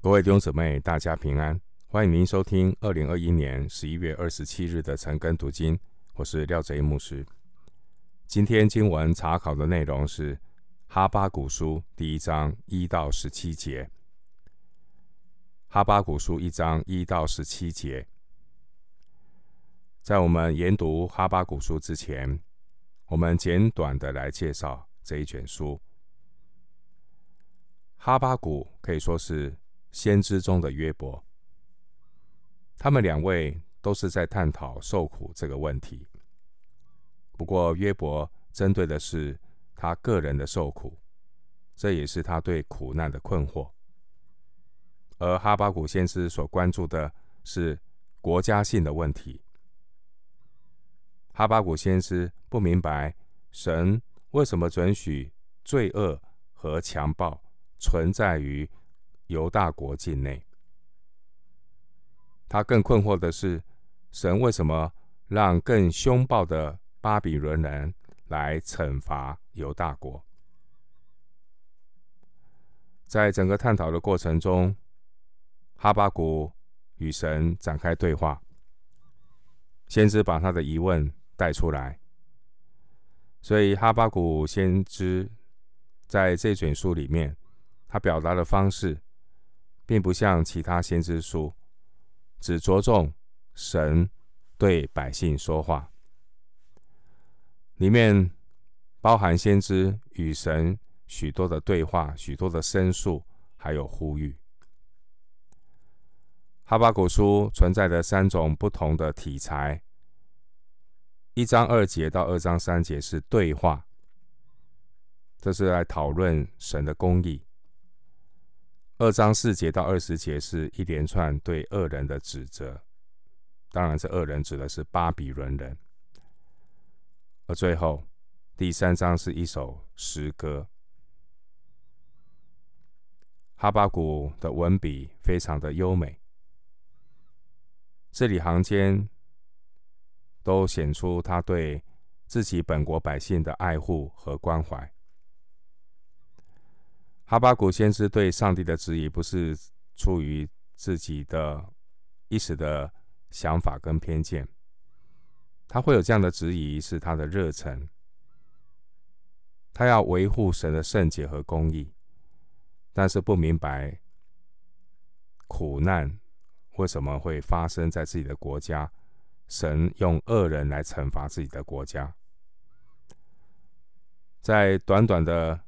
各位弟兄姊妹，大家平安！欢迎您收听二零二一年十一月二十七日的晨更读经，我是廖泽一牧师。今天经文查考的内容是《哈巴古书》第一章一到十七节，《哈巴古书》一章一到十七节。在我们研读《哈巴古书》之前，我们简短的来介绍这一卷书。哈巴古可以说是先知中的约伯，他们两位都是在探讨受苦这个问题。不过，约伯针对的是他个人的受苦，这也是他对苦难的困惑；而哈巴谷先知所关注的是国家性的问题。哈巴谷先知不明白神为什么准许罪恶和强暴存在于犹大国境内，他更困惑的是，神为什么让更凶暴的巴比伦人来惩罚犹大国？在整个探讨的过程中，哈巴谷与神展开对话，先知把他的疑问带出来，所以哈巴谷先知在这卷书里面，他表达的方式。并不像其他先知书，只着重神对百姓说话，里面包含先知与神许多的对话、许多的申诉，还有呼吁。哈巴谷书存在的三种不同的题材：一章二节到二章三节是对话，这是来讨论神的公义。二章四节到二十节是一连串对恶人的指责，当然，这恶人指的是巴比伦人。而最后第三章是一首诗歌。哈巴谷的文笔非常的优美，字里行间都显出他对自己本国百姓的爱护和关怀。哈巴谷先知对上帝的质疑，不是出于自己的一时的想法跟偏见，他会有这样的质疑，是他的热忱。他要维护神的圣洁和公义，但是不明白苦难为什么会发生在自己的国家，神用恶人来惩罚自己的国家，在短短的。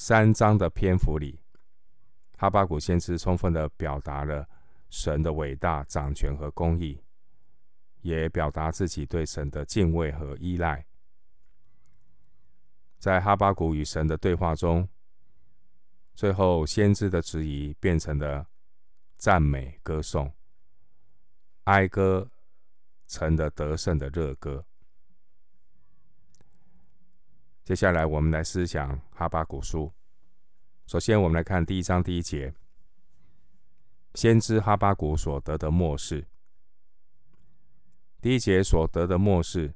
三章的篇幅里，哈巴谷先知充分的表达了神的伟大掌权和公义，也表达自己对神的敬畏和依赖。在哈巴谷与神的对话中，最后先知的质疑变成了赞美歌颂，哀歌成了得胜的热歌。接下来，我们来思想哈巴谷书。首先，我们来看第一章第一节，先知哈巴谷所得的末世。第一节所得的末世，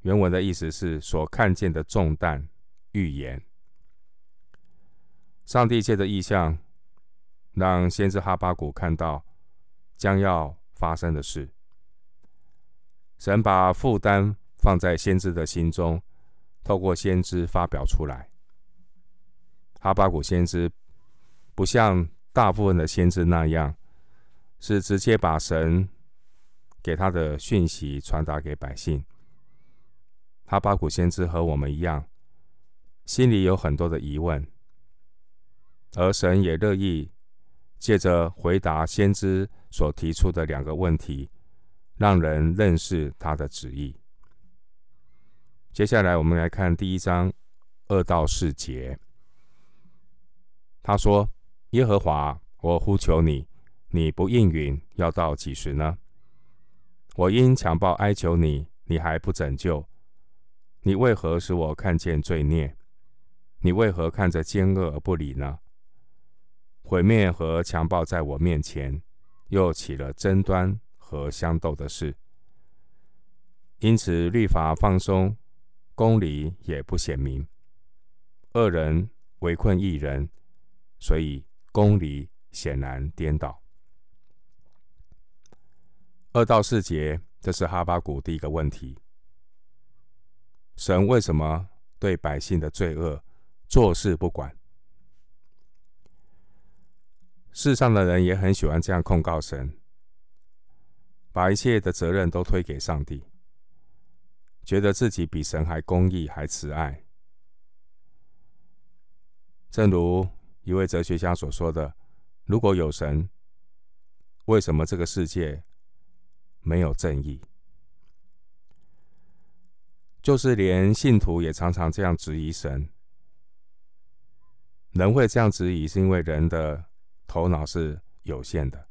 原文的意思是所看见的重担预言。上帝借着异象，让先知哈巴谷看到将要发生的事。神把负担放在先知的心中，透过先知发表出来。哈巴谷先知不像大部分的先知那样，是直接把神给他的讯息传达给百姓。哈巴谷先知和我们一样，心里有很多的疑问，而神也乐意借着回答先知所提出的两个问题，让人认识他的旨意。接下来，我们来看第一章二到四节。他说：“耶和华，我呼求你，你不应允，要到几时呢？我因强暴哀求你，你还不拯救。你为何使我看见罪孽？你为何看着奸恶而不理呢？毁灭和强暴在我面前，又起了争端和相斗的事。因此律法放松。”公理也不显明，恶人围困一人，所以公理显然颠倒。二到四节，这是哈巴谷第一个问题：神为什么对百姓的罪恶坐视不管？世上的人也很喜欢这样控告神，把一切的责任都推给上帝，觉得自己比神还公义、还慈爱。正如一位哲学家所说的：“如果有神，为什么这个世界没有正义？”就是连信徒也常常这样质疑神。人会这样质疑，是因为人的头脑是有限的，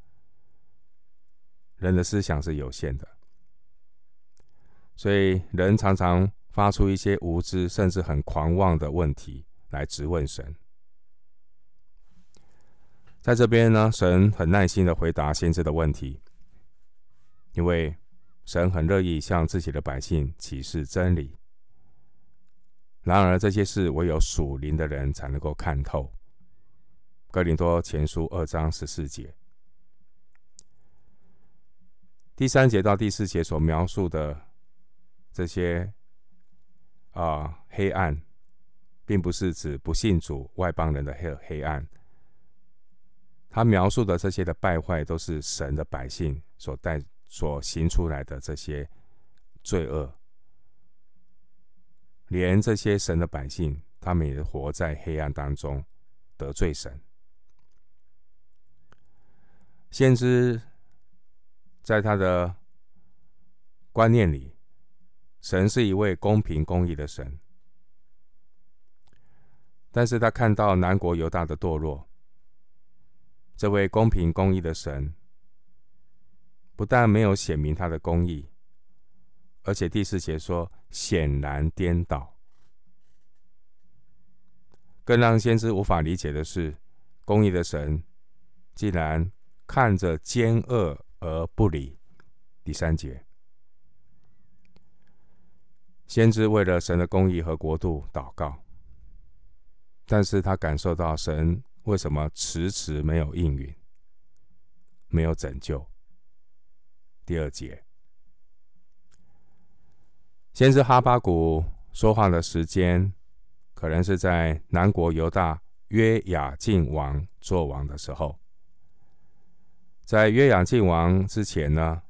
人的思想是有限的，所以人常常发出一些无知甚至很狂妄的问题来质问神。在这边呢，神很耐心的回答先知的问题，因为神很乐意向自己的百姓启示真理。然而这些事唯有属灵的人才能够看透。哥林多前书二章十四节，第三节到第四节所描述的这些啊、黑暗，并不是指不信主外邦人的黑黑暗。他描述的这些的败坏，都是神的百姓所带所行出来的这些罪恶。连这些神的百姓，他们也活在黑暗当中，得罪神。先知在他的观念里，神是一位公平公义的神，但是他看到南国犹大的堕落。这位公平公义的神，不但没有显明他的公义，而且第四节说显然颠倒。更让先知无法理解的是，公义的神竟然看着奸恶而不理。第三节，先知为了神的公义和国度祷告，但是他感受到神。为什么迟迟没有应允，没有拯救？第二节，先知哈巴谷说话的时间，可能是在南国犹大约雅敬王做王的时候。在约雅敬王之前呢，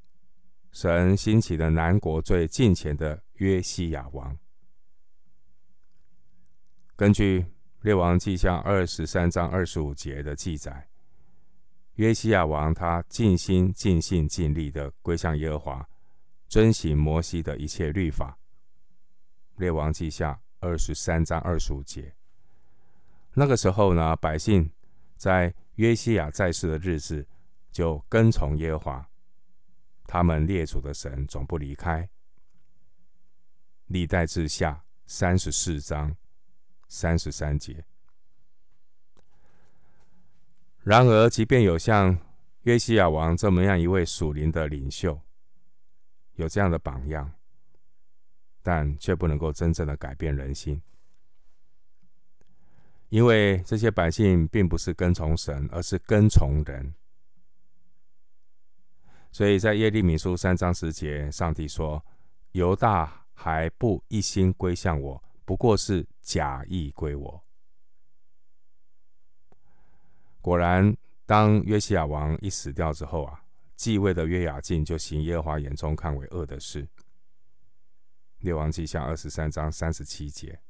神兴起了南国最近前的约西亚王。根据。列王记下二十三章二十五节的记载，约西亚王他尽心尽性尽力的归向耶和华，遵行摩西的一切律法。列王记下二十三章二十五节，那个时候呢，百姓在约西亚在世的日子就跟从耶和华，他们列祖的神总不离开。历代志下三十四章。三十三节。然而，即便有像约西亚王这么样一位属灵的领袖，有这样的榜样，但却不能够真正的改变人心，因为这些百姓并不是跟从神，而是跟从人。所以在耶利米书三章十节，上帝说：“犹大还不一心归向我。”不过是假意归我。果然，当约西亚王一死掉之后啊，继位的约雅敬就行耶和华眼中看为恶的事。列王记下二十三章三十七节。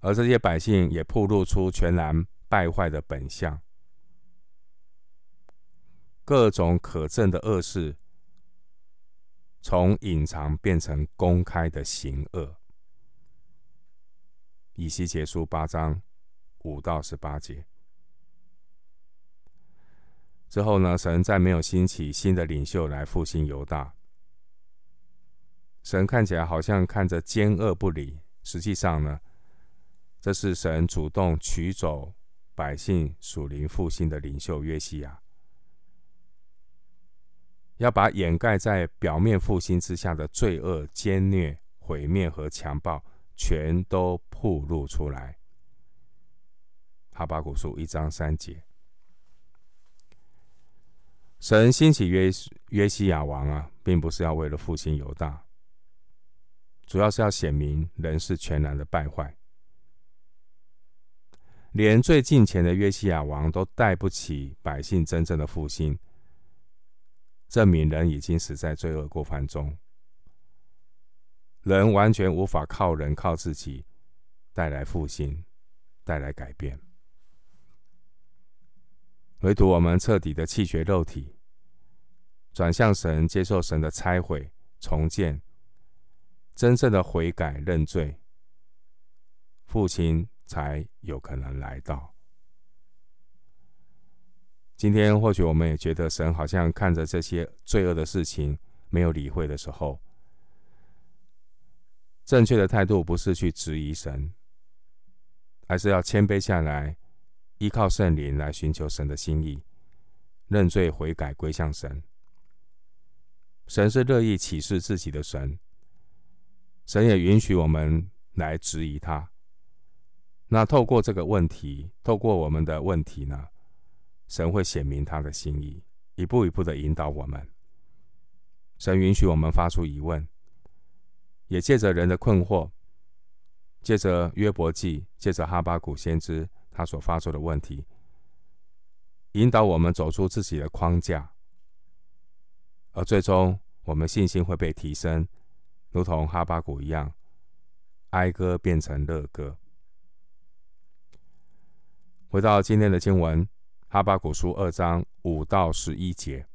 而这些百姓也暴露出全然败坏的本相，各种可憎的恶事，从隐藏变成公开的行恶。以西结书八章五到十八节之后呢，神再没有兴起新的领袖来复兴犹大。神看起来好像看着奸恶不理，实际上呢，这是神主动取走百姓属灵复兴的领袖约西亚，要把掩盖在表面复兴之下的罪恶、奸虐、毁灭和强暴。全都暴露出来，哈巴谷书一章三节。神兴起约约西亚王啊，并不是要为了复兴犹大，主要是要显明人是全然的败坏，连最近前的约西亚王都带不起百姓真正的复兴，证明人已经死在罪恶过犯中，人完全无法靠人靠自己带来复兴，带来改变。唯独我们彻底的弃绝肉体，转向神，接受神的拆毁、重建，真正的悔改认罪，复兴才有可能来到。今天或许我们也觉得神好像看着这些罪恶的事情没有理会的时候，正确的态度不是去质疑神，而是要谦卑下来。依靠圣灵来寻求神的心意，认罪悔改归向神。神是乐意启示自己的神，神也允许我们来质疑他。那透过这个问题，透过我们的问题呢，神会显明他的心意，一步一步的引导我们。神允许我们发出疑问，也借着人的困惑，借着约伯记，借着哈巴谷先知。他所发出的问题，引导我们走出自己的框架，而最终我们信心会被提升，如同哈巴谷一样，哀歌变成乐歌。回到今天的经文，哈巴谷书二章五到十一节，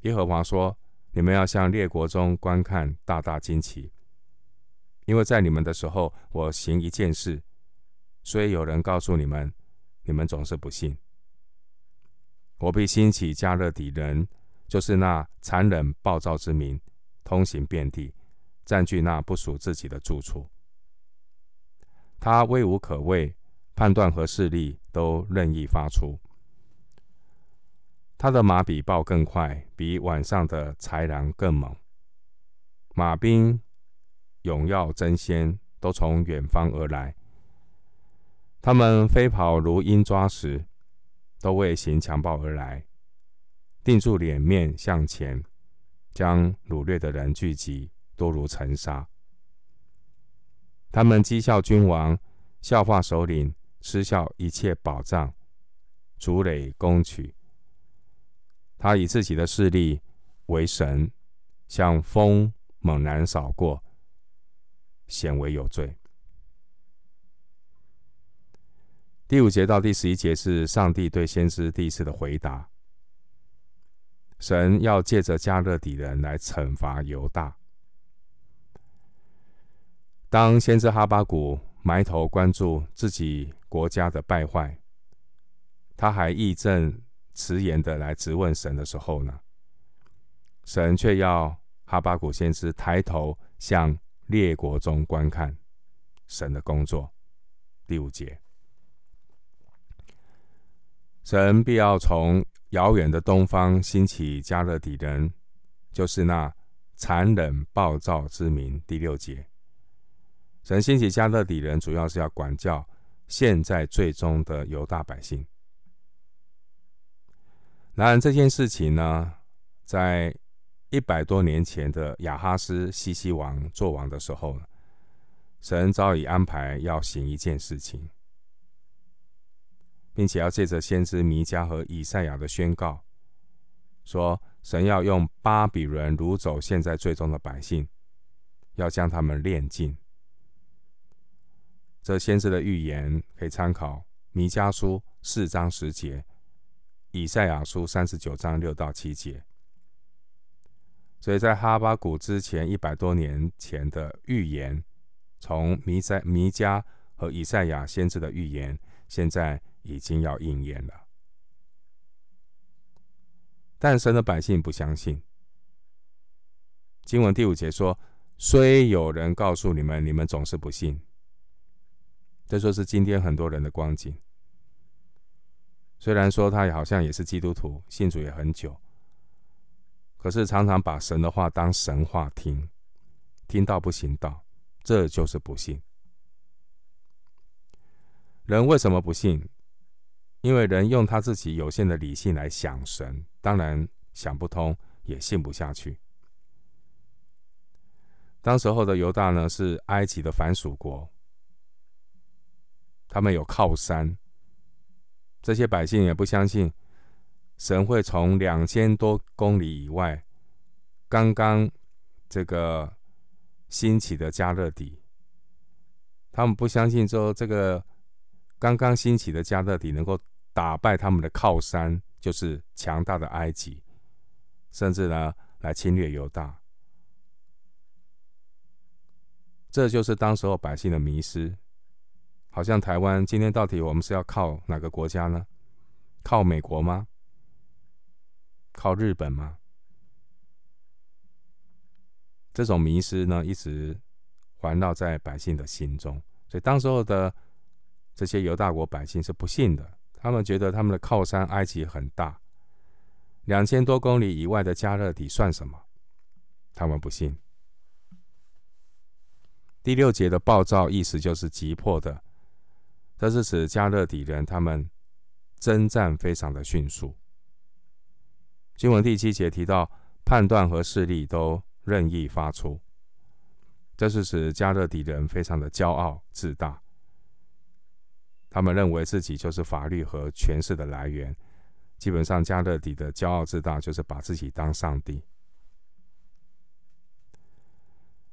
耶和华说：“你们要向列国中观看，大大惊奇，因为在你们的时候，我行一件事。”所以有人告诉你们，你们总是不信。我必兴起迦勒底人，就是那残忍暴躁之民，通行遍地，占据那不属自己的住处。他威无可畏，判断和势力都任意发出。他的马比豹更快，比晚上的豺狼更猛。马兵、勇耀争先，都从远方而来。他们飞跑如鹰抓食，都为行强暴而来，定住脸面向前，将掳掠的人聚集，多如尘沙。他们讥笑君王，笑话首领，嗤笑一切宝藏，筑垒攻取。他以自己的势力为神，像风猛然扫过，显为有罪。第五节到第十一节是上帝对先知第一次的回答。神要借着迦勒底人来惩罚犹大。当先知哈巴谷埋头关注自己国家的败坏，他还义正辞严的来质问神的时候呢，神却要哈巴谷先知抬头向列国中观看神的工作。第五节。神必要从遥远的东方兴起迦勒底人，就是那残忍暴躁之民。第六节，神兴起迦勒底人，主要是要管教现在最终的犹大百姓。然而这件事情呢，在一百多年前的亚哈斯西西王做王的时候，神早已安排要行一件事情。并且要借着先知弥迦和以赛亚的宣告，说神要用巴比伦掳走现在最终的百姓，要将他们炼尽。这先知的预言可以参考弥迦书四章十节，以赛亚书三十九章六到七节。所以在哈巴谷之前一百多年前的预言，从弥赛弥迦和以赛亚先知的预言，现在。已经要应验了，但神的百姓不相信。经文第五节说：“虽有人告诉你们，你们总是不信。”这说是今天很多人的光景。虽然说他也好像也是基督徒，信主也很久，可是常常把神的话当神话听，听到不行道，这就是不信。人为什么不信？因为人用他自己有限的理性来想神，当然想不通，也信不下去。当时候的犹大呢，是埃及的藩属国，他们有靠山，这些百姓也不相信神会从两千多公里以外，刚刚这个兴起的迦勒底，他们不相信说这个刚刚兴起的迦勒底能够打败他们的靠山，就是强大的埃及，甚至呢来侵略犹大。这就是当时候百姓的迷失，好像台湾今天到底我们是要靠哪个国家呢？靠美国吗？靠日本吗？这种迷失呢，一直环绕在百姓的心中。所以当时候的这些犹大国百姓是不信的，他们觉得他们的靠山埃及很大，两千多公里以外的加勒底算什么？他们不信。第六节的暴躁意思就是急迫的，这是指加勒底人他们征战非常的迅速。经文第七节提到判断和势力都任意发出，这是指加勒底人非常的骄傲自大，他们认为自己就是法律和权势的来源。基本上，加勒底的骄傲自大就是把自己当上帝。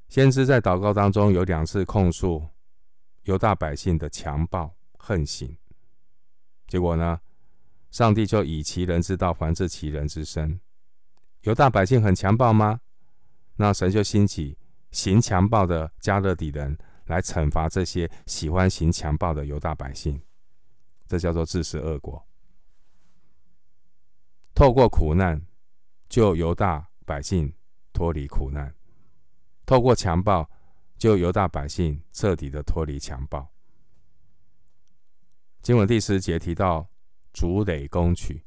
先知在祷告当中有两次控诉犹大百姓的强暴横行，结果呢，上帝就以其人之道还治其人之身。犹大百姓很强暴吗？那神就兴起行强暴的迦勒底人来惩罚这些喜欢行强暴的犹大百姓，这叫做自食恶果。透过苦难救犹大百姓脱离苦难。透过强暴，救犹大百姓彻底的脱离强暴。经文第十节提到筑垒攻取，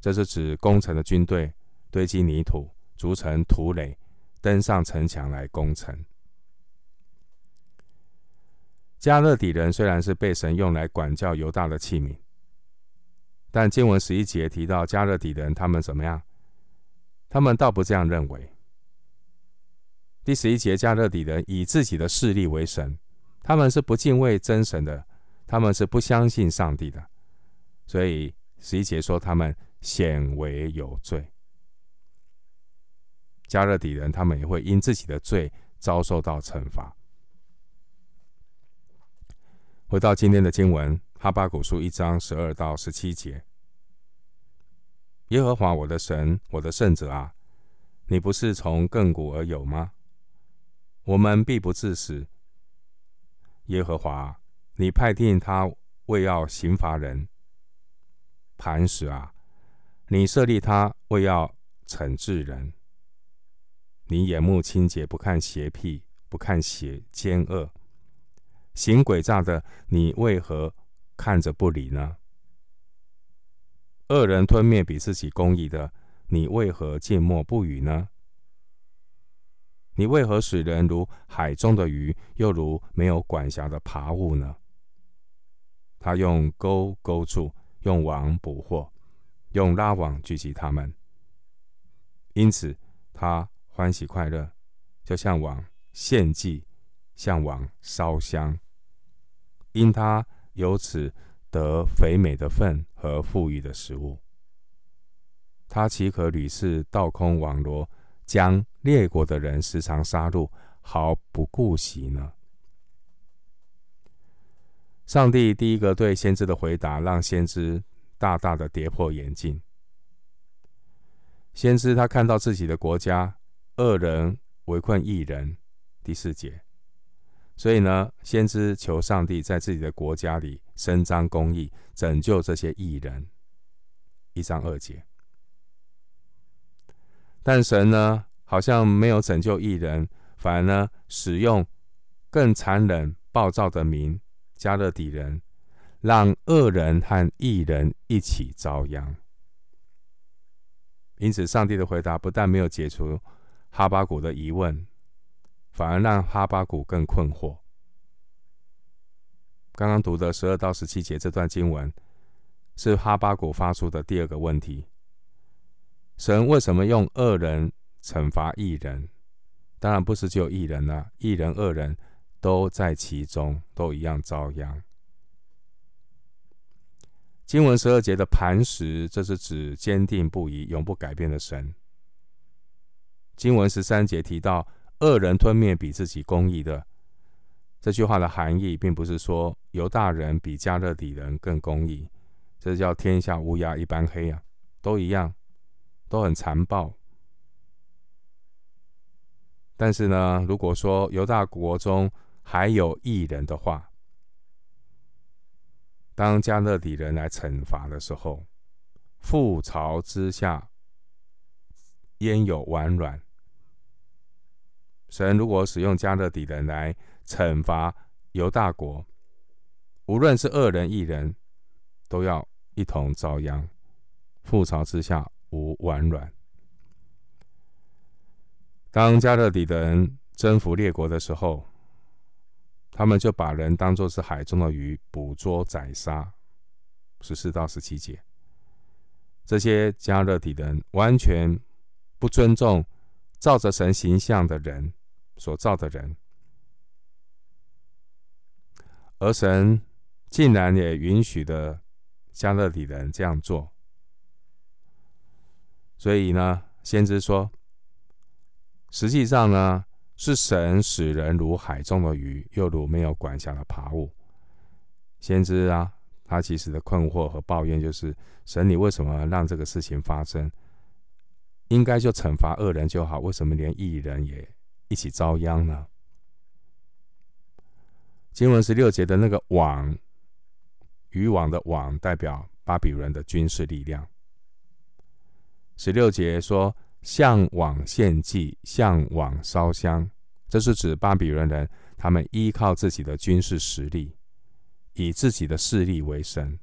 这是指攻城的军队堆积泥土，筑成土垒，登上城墙来攻城。迦勒底人虽然是被神用来管教犹大的器皿，但经文十一节提到迦勒底人，他们怎么样？他们倒不这样认为。第十一节，迦勒底人以自己的势力为神，他们是不敬畏真神的，他们是不相信上帝的，所以十一节说他们显为有罪。迦勒底人他们也会因自己的罪遭受到惩罚。回到今天的经文，哈巴谷书一章十二到十七节，耶和华我的神，我的圣者啊，你不是从亘古而有吗？我们必不致死。耶和华，你派定他为要刑罚人。磐石啊，你设立他为要惩治人。你眼目清洁，不看邪僻，不看邪奸恶，行诡诈的，你为何看着不理呢？恶人吞灭比自己公义的，你为何静默不语呢？你为何使人如海中的鱼，又如没有管辖的爬物呢？他用钩钩住，用网捕获，用拉网聚集他们。因此他欢喜快乐，就像往献祭，像往烧香。因他由此得肥美的粪和富裕的食物。他岂可屡次倒空网罗？将列国的人时常杀戮，毫不顾惜呢？上帝第一个对先知的回答，让先知大大的跌破眼镜。先知他看到自己的国家恶人围困异人，第四节，所以呢，先知求上帝在自己的国家里伸张公义，拯救这些异人，一章二节。但神呢，好像没有拯救义人，反而呢，使用更残忍、暴躁的民迦勒底人，让恶人和义人一起遭殃。因此，上帝的回答不但没有解除哈巴谷的疑问，反而让哈巴谷更困惑。刚刚读的十二到十七节这段经文，是哈巴谷发出的第二个问题：神为什么用恶人惩罚义人？当然不是只有义人了，义人、恶人都在其中，都一样遭殃。经文十二节的磐石，这是指坚定不移、永不改变的神。经文十三节提到恶人吞灭比自己公义的，这句话的含义，并不是说犹大人比加勒底人更公义，这叫天下乌鸦一般黑啊，都一样，都很残暴。但是呢，如果说犹大国中还有义人的话，当迦勒底人来惩罚的时候，覆巢之下焉有完卵？神如果使用迦勒底人来惩罚犹大国，无论是恶人异人，都要一同遭殃。覆巢之下无完卵。当迦勒底人征服列国的时候，他们就把人当作是海中的鱼，捕捉宰杀。十四到十七节，这些迦勒底人完全不尊重照着神形象的人所造的人，而神竟然也允许的迦勒底人这样做。所以呢，先知说，实际上呢。是神使人如海中的鱼，又如没有管辖的爬物。先知啊，他其实的困惑和抱怨就是：神，你为什么让这个事情发生？应该就惩罚恶人就好，为什么连义人也一起遭殃呢？经文十六节的那个网，渔网的网，代表巴比伦的军事力量。十六节说。向往献祭，向往烧香，这是指巴比伦人，他们依靠自己的军事实力，以自己的势力为神。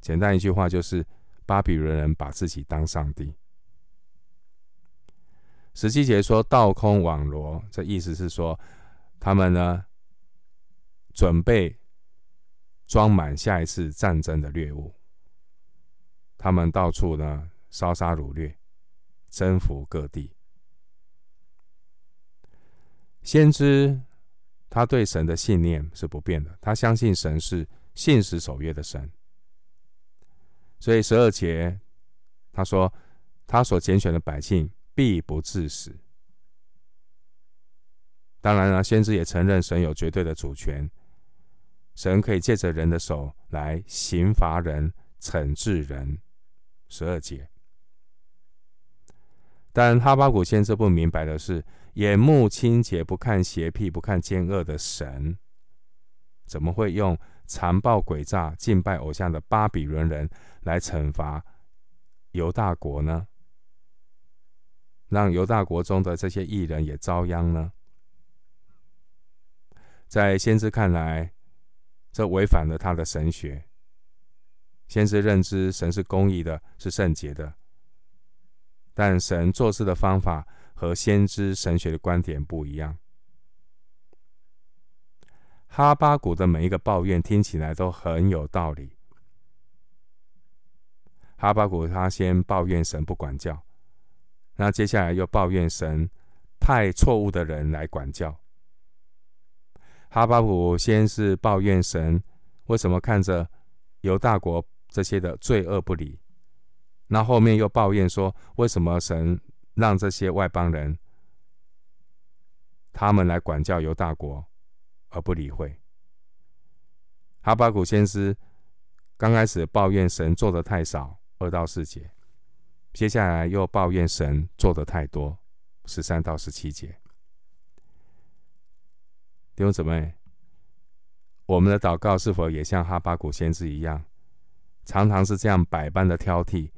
简单一句话就是，巴比伦人把自己当上帝。十七节说倒空网罗，这意思是说，他们呢准备装满下一次战争的猎物，他们到处呢烧杀掳掠。征服各地，先知他对神的信念是不变的，他相信神是信实守约的神。所以十二节他说，他所拣选的百姓必不致死。当然了，先知也承认神有绝对的主权，神可以借着人的手来刑罚人、惩治人。十二节。但哈巴谷先生不明白的是，眼目清洁、不看邪僻、不看奸恶的神，怎么会用残暴诡诈、敬拜偶像的巴比伦人来惩罚犹大国呢？让犹大国中的这些义人也遭殃呢？在先知看来，这违反了他的神学。先知认知神是公义的，是圣洁的。但神做事的方法和先知神学的观点不一样。哈巴谷的每一个抱怨听起来都很有道理。哈巴谷他先抱怨神不管教，那接下来又抱怨神派错误的人来管教。哈巴谷先是抱怨神为什么看着犹大国这些的罪恶不理。那后面又抱怨说，为什么神让这些外邦人他们来管教犹大国，而不理会？哈巴谷先知刚开始抱怨神做得太少，二到四节，接下来又抱怨神做得太多，十三到十七节。弟兄姊妹，我们的祷告是否也像哈巴谷先知一样，常常是这样百般的挑剔？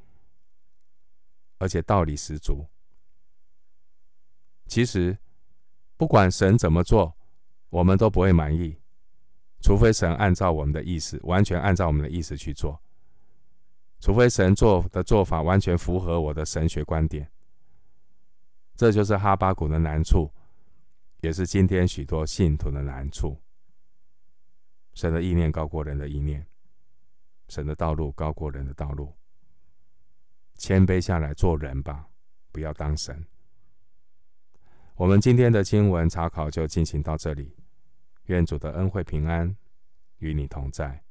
而且道理十足。其实，不管神怎么做，我们都不会满意，除非神按照我们的意思，完全按照我们的意思去做。除非神做的做法完全符合我的神学观点。这就是哈巴谷的难处，也是今天许多信徒的难处。神的意念高过人的意念，神的道路高过人的道路。谦卑下来做人吧，不要当神。我们今天的经文查考就进行到这里，愿主的恩惠平安与你同在。